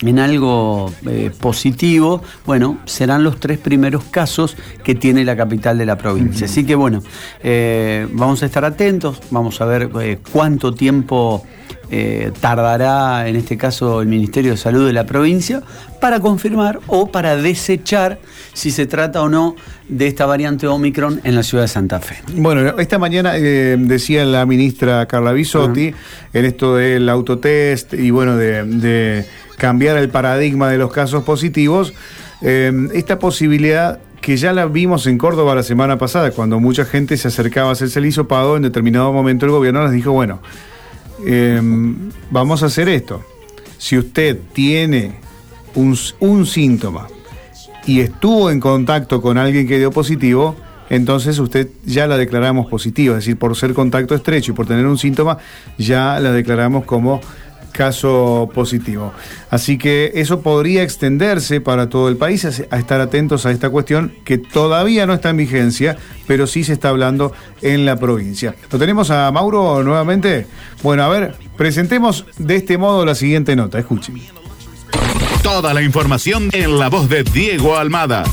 en algo eh, positivo, bueno, serán los tres primeros casos que tiene la capital de la provincia. Así que bueno, eh, vamos a estar atentos, vamos a ver eh, cuánto tiempo tardará, en este caso, el Ministerio de Salud de la provincia para confirmar o para desechar si se trata o no de esta variante Omicron en la ciudad de Santa Fe. Bueno, esta mañana decía la ministra Carla Bisotti en esto del autotest y bueno, de cambiar el paradigma de los casos positivos, eh, esta posibilidad que ya la vimos en Córdoba la semana pasada, cuando mucha gente se acercaba a hacerse el hisopado, en determinado momento el gobierno les dijo, bueno, eh, vamos a hacer esto. Si usted tiene un, un síntoma y estuvo en contacto con alguien que dio positivo, entonces usted ya la declaramos positiva, es decir, por ser contacto estrecho y por tener un síntoma, ya la declaramos como caso positivo. Así que eso podría extenderse para todo el país, a estar atentos a esta cuestión que todavía no está en vigencia, pero sí se está hablando en la provincia. ¿Lo tenemos a Mauro nuevamente? Bueno, a ver, presentemos de este modo la siguiente nota, escuchen. Toda la información en la voz de Diego Almada.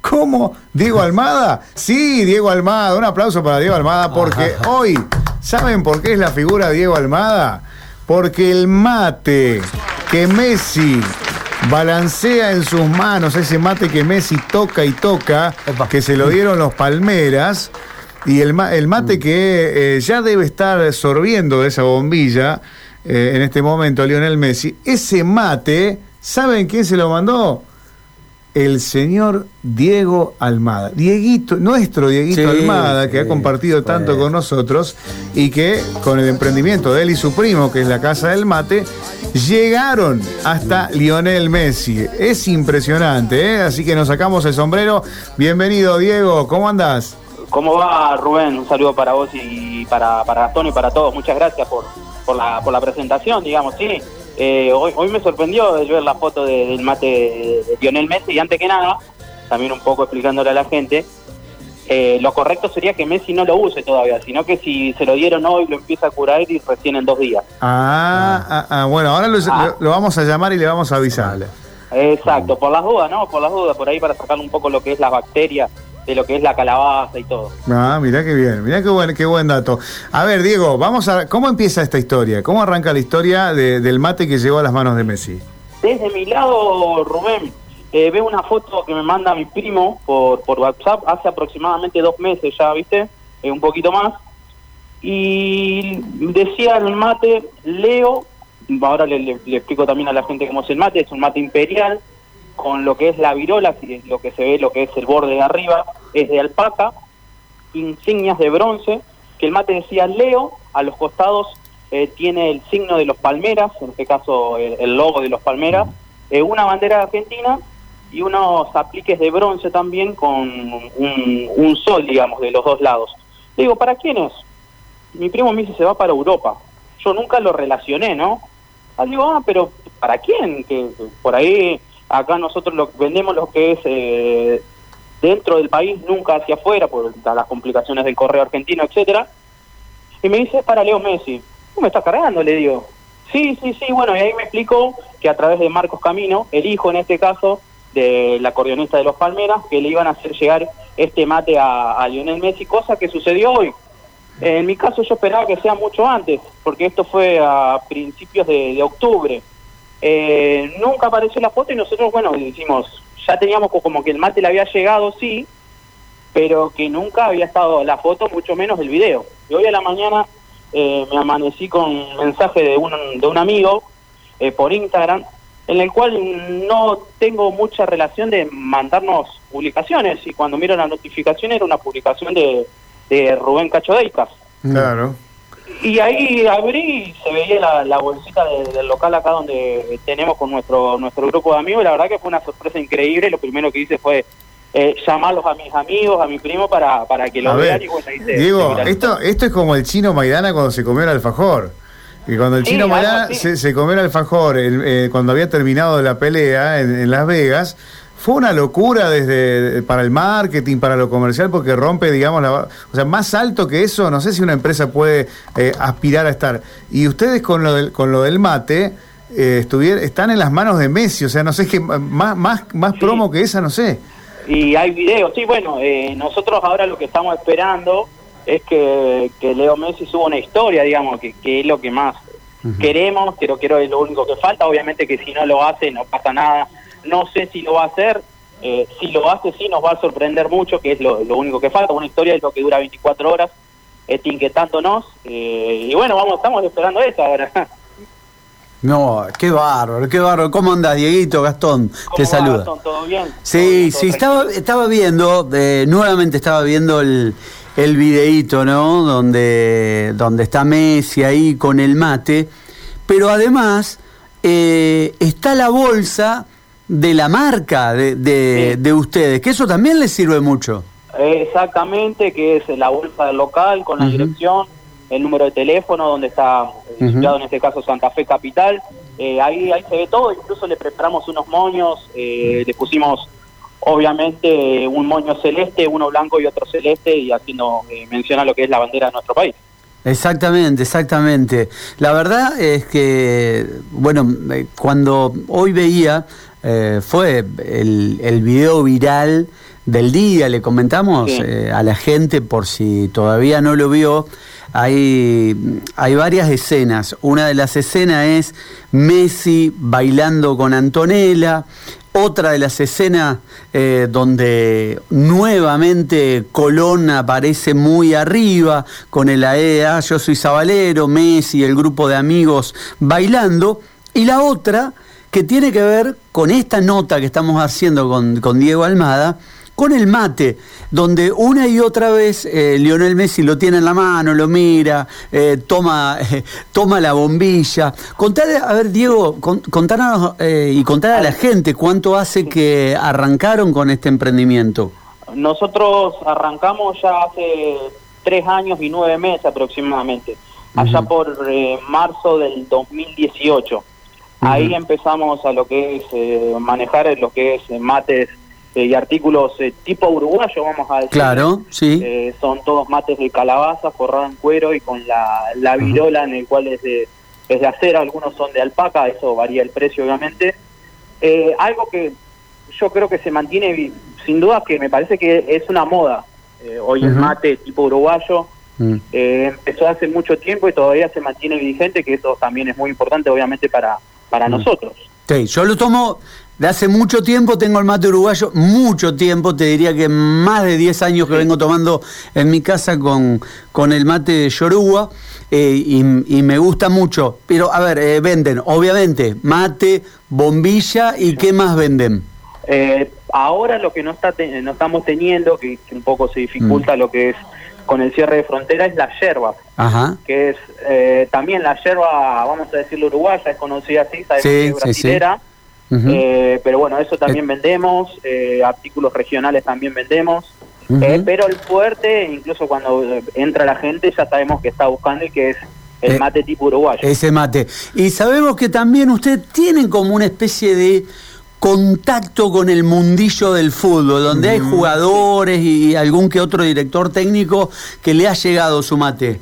¿Cómo? ¿Diego Almada? Sí, Diego Almada. Un aplauso para Diego Almada porque hoy, ¿saben por qué es la figura Diego Almada? Porque el mate que Messi balancea en sus manos, ese mate que Messi toca y toca, que se lo dieron los Palmeras, y el, mate que eh, ya debe estar sorbiendo de esa bombilla eh, en este momento Lionel Messi, ese mate, ¿saben quién se lo mandó? El señor Diego Almada. Dieguito, nuestro Dieguito Almada, que ha compartido tanto con nosotros y que con el emprendimiento de él y su primo, que es la Casa del Mate, llegaron hasta Lionel Messi. Es impresionante, ¿eh? así que nos sacamos el sombrero. Bienvenido, Diego, ¿cómo andás? ¿Cómo va, Rubén? Un saludo para vos y para, para Gastón y para todos. Muchas gracias por, por, la, por la presentación, digamos, sí. Eh, hoy, hoy me sorprendió ver la foto del mate de, Lionel Messi y antes que nada, también un poco explicándole a la gente, eh, lo correcto sería que Messi no lo use todavía, sino que si se lo dieron hoy lo empieza a curar y recién en dos días. Ah, ah, ah bueno, ahora ah. lo, vamos a llamar y le vamos a avisar. Exacto, por las dudas, ¿no? Por las dudas, por ahí para sacar un poco lo que es las bacterias de lo que es la calabaza y todo. Ah, mirá qué bien, mirá qué buen, qué buen dato. A ver, Diego, vamos a, ¿cómo empieza esta historia? ¿Cómo arranca la historia del mate que llegó a las manos de Messi? Desde mi lado, Rubén, eh, veo una foto que me manda mi primo por, por WhatsApp hace aproximadamente dos meses ya, ¿viste? Eh, un poquito más. Y decía el mate, Leo, ahora le, le explico también a la gente cómo es el mate, es un mate imperial, con lo que es la virola, lo que se ve, lo que es el borde de arriba, es de alpaca, insignias de bronce, que el mate decía Leo, a los costados eh, tiene el signo de los palmeras, en este caso el, logo de los palmeras, eh, una bandera de argentina y unos apliques de bronce también con un, sol, digamos, de los dos lados. digo, ¿para quién es? Mi primo me dice, se va para Europa. Yo nunca lo relacioné, ¿no? Ah, digo, ah, pero ¿para quién? Que, por ahí Acá nosotros lo, vendemos lo que es eh, dentro del país, nunca hacia afuera, por las complicaciones del correo argentino, etcétera. Y me dice, es para Leo Messi. ¿Cómo me estás cargando? Le digo. Sí, sí, sí, bueno, y ahí me explicó que a través de Marcos Camino, el hijo en este caso de la acordeonista de los Palmeras, que le iban a hacer llegar este mate a, Lionel Messi, cosa que sucedió hoy. En mi caso yo esperaba que sea mucho antes, porque esto fue a principios de octubre. Eh, nunca apareció la foto y nosotros, bueno, decimos, ya teníamos como que el mate le había llegado, sí, pero que nunca había estado la foto, mucho menos el video. Y hoy a la mañana eh, me amanecí con un mensaje de un, de un amigo eh, por Instagram, en el cual no tengo mucha relación de mandarnos publicaciones, y cuando miro la notificación era una publicación de, de Rubén Cacho Claro. Y ahí abrí y se veía la, bolsita del local acá donde tenemos con nuestro nuestro grupo de amigos y la verdad que fue una sorpresa increíble. Lo primero que hice fue eh, llamarlos a mis amigos, a mi primo para, para que lo vean. y bueno, Diego, esto, esto es como el chino Maidana cuando se comió el alfajor. Y cuando el chino Maidana se, comió el alfajor, eh, cuando había terminado la pelea en Las Vegas, fue una locura desde para el marketing, para lo comercial, porque rompe, digamos, la, o sea, más alto que eso, no sé si una empresa puede eh, aspirar a estar. Y ustedes con lo del, con lo del mate, eh, estuviera, están en las manos de Messi, o sea, no sé qué más, más, más promo que esa, no sé. Y hay videos, sí, bueno, eh, nosotros ahora lo que estamos esperando es que, que Leo Messi suba una historia, digamos, que, que es lo que más queremos, pero creo que es lo único que falta, obviamente que si no lo hace no pasa nada, no sé si lo va a hacer, eh, si lo hace sí nos va a sorprender mucho, que es lo, lo único que falta, una historia es lo que dura 24 horas, etiquetándonos, eh, y bueno, vamos, estamos esperando eso ahora. No, qué bárbaro, qué bárbaro. ¿Cómo andas, Dieguito, Gastón? Te saluda. Gastón? ¿Todo bien? Sí, sí, estaba, estaba viendo, eh, nuevamente estaba viendo el, el videíto, ¿no? Donde, donde está Messi ahí con el mate, pero además eh, está la bolsa de la marca de, de, de ustedes, que eso también les sirve mucho. Exactamente, que es la bolsa del local con la dirección, el número de teléfono donde está eh, situado en este caso Santa Fe Capital. Eh, ahí, ahí se ve todo, incluso le preparamos unos moños, eh, le pusimos obviamente un moño celeste, uno blanco y otro celeste, y haciendo eh, mención a lo que es la bandera de nuestro país. Exactamente, exactamente. La verdad es que, bueno, eh, cuando hoy veía, eh, fue el, el video viral del día, le comentamos Sí. eh, a la gente por si todavía no lo vio, hay, hay varias escenas. Una de las escenas es Messi bailando con Antonella. Otra de las escenas eh, donde nuevamente Colón aparece muy arriba con el AEA, yo soy Zabalero, Messi, el grupo de amigos bailando. Y la otra que tiene que ver con esta nota que estamos haciendo con, con Diego Almada, con el mate, donde una y otra vez eh, Lionel Messi lo tiene en la mano, lo mira, eh, toma, eh, toma la bombilla. Contale, a ver, Diego, con- contanos eh, y contar a la gente cuánto hace que arrancaron con este emprendimiento. Nosotros arrancamos ya hace tres años y nueve meses aproximadamente, allá por eh, marzo del 2018. Ahí empezamos a lo que es eh, manejar lo que es eh, mates eh, y artículos eh, tipo uruguayo, vamos a decir. Claro, sí. Eh, son todos mates de calabaza forrados en cuero y con la, la virola en el cual es de, es de acera, algunos son de alpaca, eso varía el precio obviamente. Eh, algo que yo creo que se mantiene, sin duda que me parece que es una moda. Hoy el mate tipo uruguayo Mm. eh, empezó hace mucho tiempo y todavía se mantiene vigente, que eso también es muy importante obviamente para, para nosotros. Sí, yo lo tomo de hace mucho tiempo, tengo el mate uruguayo, mucho tiempo, te diría que más de 10 años que vengo tomando en mi casa con, con el mate de Yoruba eh, y, y me gusta mucho. Pero, a ver, eh, venden, obviamente, mate, bombilla y ¿qué más venden? Eh, ahora lo que no, está te- no estamos teniendo, que, que un poco se Mm. dificulta lo que es con el cierre de frontera, es la yerba, Ajá. que es eh, también la yerba, vamos a decirlo uruguaya, es conocida así, sabemos Sí, que es sí, sí. brasilera, eh, pero bueno, eso también vendemos, eh, artículos regionales también vendemos, eh, pero el fuerte, incluso cuando eh, entra la gente, ya sabemos que está buscando y que es el Eh, mate tipo uruguayo. Ese mate. Y sabemos que también ustedes tienen como una especie de contacto con el mundillo del fútbol, donde hay jugadores y algún que otro director técnico que le ha llegado su mate.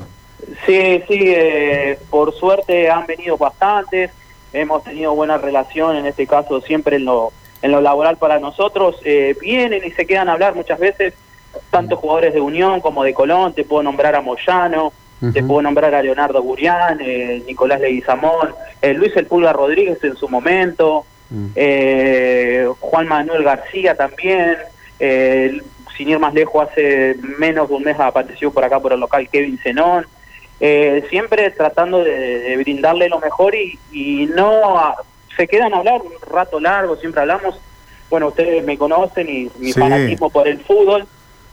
Sí, sí, eh, por suerte han venido bastantes, hemos tenido buena relación, en este caso siempre en lo, en lo laboral para nosotros, eh, vienen y se quedan a hablar muchas veces, tanto jugadores de Unión como de Colón, te puedo nombrar a Moyano, te puedo nombrar a Leonardo Gurián, eh, Nicolás Leguizamón, eh, Luis El Pulga Rodríguez en su momento, Mm. eh, Juan Manuel García también, eh, sin ir más lejos, hace menos de un mes apareció por acá por el local Kevin Zenón, eh, siempre tratando de, de brindarle lo mejor y, y no a- se quedan a hablar un rato largo, siempre hablamos, bueno, ustedes me conocen y mi Sí. fanatismo por el fútbol,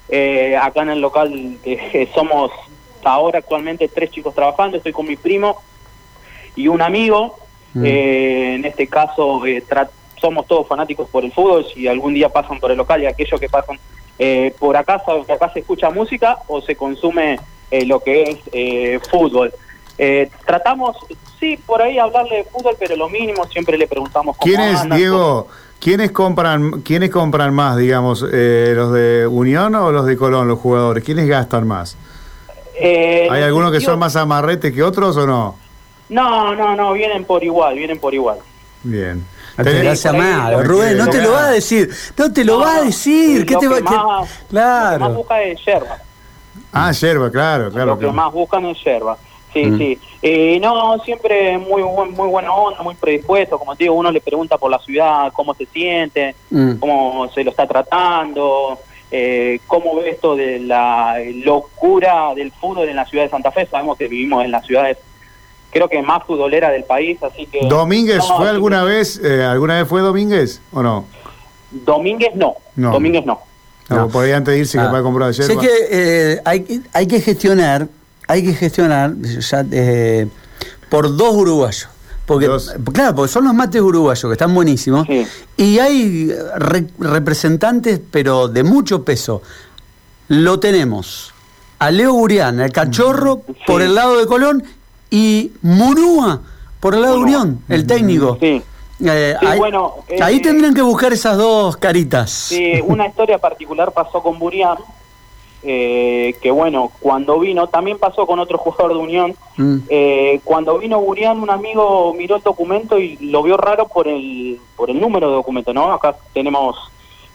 eh, acá en el local eh, somos ahora actualmente tres chicos trabajando, estoy con mi primo y un amigo, Mm. eh, en este caso eh, somos todos fanáticos por el fútbol, si algún día pasan por el local y aquellos que pasan eh, por acá, saben que acá se escucha música o se consume eh, lo que es eh, fútbol. Eh, tratamos, sí, por ahí hablarle de fútbol, pero lo mínimo, siempre le preguntamos cómo ¿Quiénes, andan, Diego, quiénes compran, quiénes compran más, digamos, eh, los de Unión o los de Colón, los jugadores? ¿Quiénes gastan más? Eh, ¿Hay algunos que son más amarretes que otros o no? No, no, no, vienen por igual, vienen por igual. Bien. Tenés- mal, lo- Rubén, no te lo va a decir, no te lo No, va a decir, ¿qué lo te va que que- más- Lo que más Claro. busca es yerba. Ah, yerba, claro, claro. lo que claro. más buscan es yerba. Sí, Mm. sí. Eh, no, siempre muy buen, muy buena onda, muy predispuesto. Como te digo, uno le pregunta por la ciudad, cómo se siente, Mm. cómo se lo está tratando, eh, cómo ve esto de la locura del fútbol en la ciudad de Santa Fe. Sabemos que vivimos en las ciudades, creo que más futbolera del país, así que... Domínguez, No, ¿fue alguna vez, eh, alguna vez fue Domínguez o no? Domínguez no, No. Domínguez no. No, No. por ahí antes de irse Ah. de comprar yerba. Sé que eh, hay, que- hay que gestionar, hay que gestionar ya, eh, por dos uruguayos. Porque, Dos. Claro, porque son los mates uruguayos que están buenísimos. Sí. Y hay re- representantes, pero de mucho peso. Lo tenemos a Leo Gurián, el cachorro, Sí. por el lado de Colón, y Munúa por el lado de. Unión, el técnico. Sí. Eh, Sí, ahí, bueno, eh, ahí tendrían que buscar esas dos caritas. Sí, una historia particular pasó con Burián, eh, que bueno, cuando vino, también pasó con otro jugador de Unión, Mm. eh, cuando vino Burián, un amigo miró el documento y lo vio raro por el, por el número de documento, ¿no? Acá tenemos,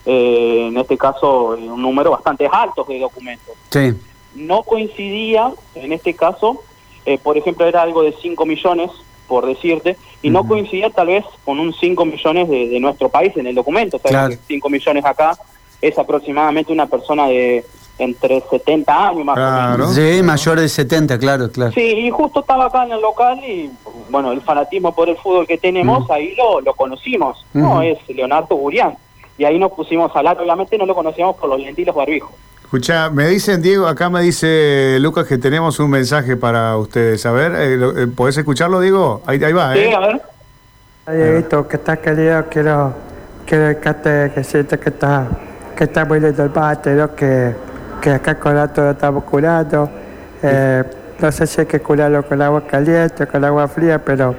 eh, en este caso, eh, un número bastante alto de documentos. Sí. No coincidía, en este caso, eh, por ejemplo, era algo de 5 millones, por decirte, y no coincidía tal vez con un 5 millones de, de nuestro país en el documento. Sabemos Claro. que 5 millones acá es aproximadamente una persona de entre 70 años más o Claro. menos. Sí, mayor de 70, claro, claro. Sí, y justo estaba acá en el local y, bueno, el fanatismo por el fútbol que tenemos, ahí lo, lo conocimos, ¿no? Es Leonardo Burián. Y ahí nos pusimos a hablar, obviamente no lo conocíamos por los lentilos barbijos. Escucha, me dicen, Diego, acá me dice Lucas que tenemos un mensaje para ustedes. A ver, eh, eh, ¿podés escucharlo, Diego? Ahí, ahí va, Sí, ¿eh? a ver. Dieguito, que estás querido, quiero, quiero que te que sientes que está, que está muy lindo el bate, ¿no? que, que acá con todo lo estamos curando. Eh, no sé si hay que curarlo con agua caliente o con agua fría, pero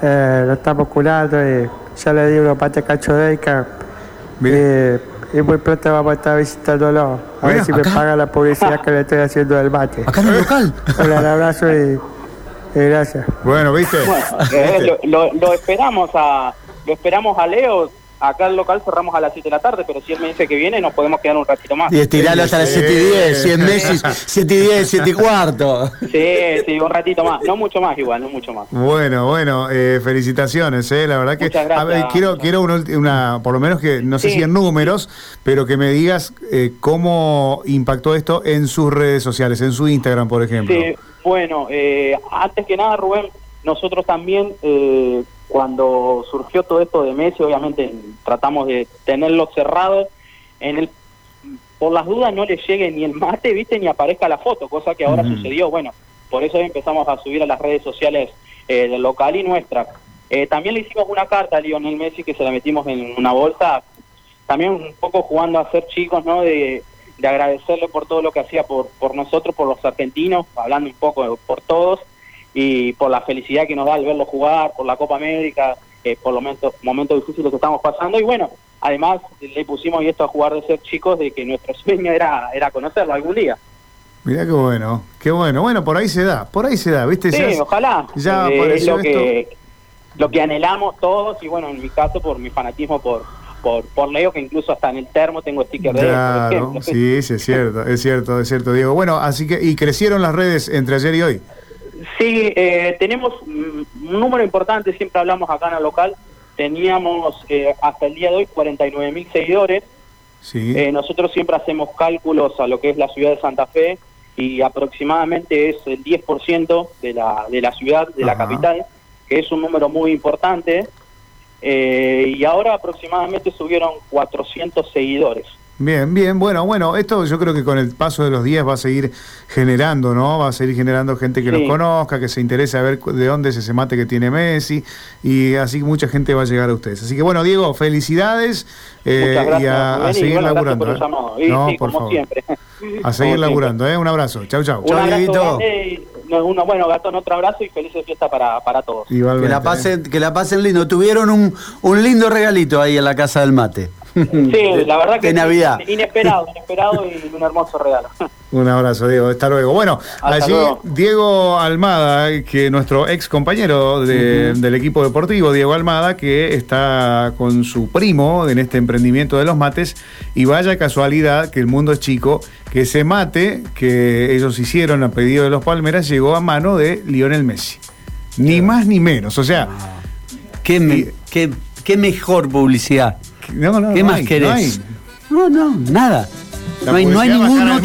eh, lo estamos curando y ya le di unos bates cachodeica. Y, y muy pronto vamos a estar visitándolo. A Bueno, ver si acá. me paga la publicidad que le estoy haciendo del bate. Acá en el local. Un abrazo y, y gracias. Bueno, ¿viste? Bueno, eh, lo, lo- lo esperamos a lo esperamos a Leo. Acá el local cerramos a las 7 de la tarde, pero si él me dice que viene, nos podemos quedar un ratito más. Y estirarlo hasta las Sí. 7 y 10, 100 Messi, 7 y 10, 7 y cuarto. Sí, sí, un ratito más. No mucho más igual, no mucho más. Bueno, bueno, eh, felicitaciones, eh, la verdad que Muchas gracias. a ver, quiero quiero una, una- por lo menos que no sé Sí. si en números, pero que me digas eh, cómo impactó esto en sus redes sociales, en su Instagram, por ejemplo. Sí, bueno, eh, antes que nada, Rubén, nosotros también, eh, cuando surgió todo esto de Messi, obviamente tratamos de tenerlo cerrado. En el, por las dudas no le llegue ni el mate, viste, ni aparezca la foto, cosa que ahora sucedió. Bueno, por eso empezamos a subir a las redes sociales eh, del local y nuestra. Eh, también le hicimos una carta a Lionel Messi que se la metimos en una bolsa, también un poco jugando a ser chicos, ¿no? De, de agradecerle por todo lo que hacía por, por nosotros, por los argentinos, hablando un poco por todos, y por la felicidad que nos da al verlo jugar, por la Copa América, eh, por los momentos, momentos difíciles que estamos pasando, y bueno, además le pusimos y esto a jugar de ser chicos, de que nuestro sueño era, era conocerlo algún día. Mirá qué bueno, qué bueno. Bueno, por ahí se da, por ahí se da, ¿viste? Sí, Ya- ojalá. Ya Eh, es lo que, lo que anhelamos todos, y bueno, en mi caso, por mi fanatismo por, por, por Leo, que incluso hasta en el termo tengo sticker de él, por Claro, sí, sí, es cierto, es cierto, es cierto, Diego. Bueno, así que, y crecieron las redes entre ayer y hoy. Sí, eh, tenemos un número importante, siempre hablamos acá en el local, teníamos eh, hasta el día de hoy 49 mil seguidores, Sí. Eh, nosotros siempre hacemos cálculos a lo que es la ciudad de Santa Fe y aproximadamente es el 10% de la, de la ciudad, de la capital, que es un número muy importante. Eh, y ahora aproximadamente subieron 400 seguidores. Bien, bien, bueno, bueno, esto yo creo que con el paso de los días va a seguir generando, ¿no? Va a seguir generando gente que Sí. los conozca, que se interese a ver de dónde es ese mate que tiene Messi, y así mucha gente va a llegar a ustedes. Así que bueno, Diego, felicidades eh, gracias. y a, a Rubén, y seguir bueno, laburando. por ¿eh? Y No, sí, por como favor. siempre. A seguir Como laburando, ¿eh? Un abrazo. Chau, chau. Un abrazo Dieguito. no, uno, bueno, Gastón, otro abrazo y felices fiesta para, para todos. Igualmente, Que la ¿eh? pasen, que la pasen lindo. Tuvieron un, un lindo regalito ahí en la casa del mate. Sí, la verdad que de Navidad. inesperado, inesperado y un hermoso regalo. Un abrazo, Diego. Hasta luego. Bueno, Hasta allí luego. Diego Almada, que nuestro ex compañero de- del equipo deportivo, Diego Almada, que está con su primo en este emprendimiento de los mates. Y vaya casualidad que el mundo es chico, que ese mate que ellos hicieron a pedido de los Palmeras llegó a mano de Lionel Messi. Ni más ni menos. O sea, ¿Qué, me- Y- qué- qué mejor publicidad? No, no, ¿Qué no más hay, no querés? hay. No, no, nada. La No hay, no hay ningún otro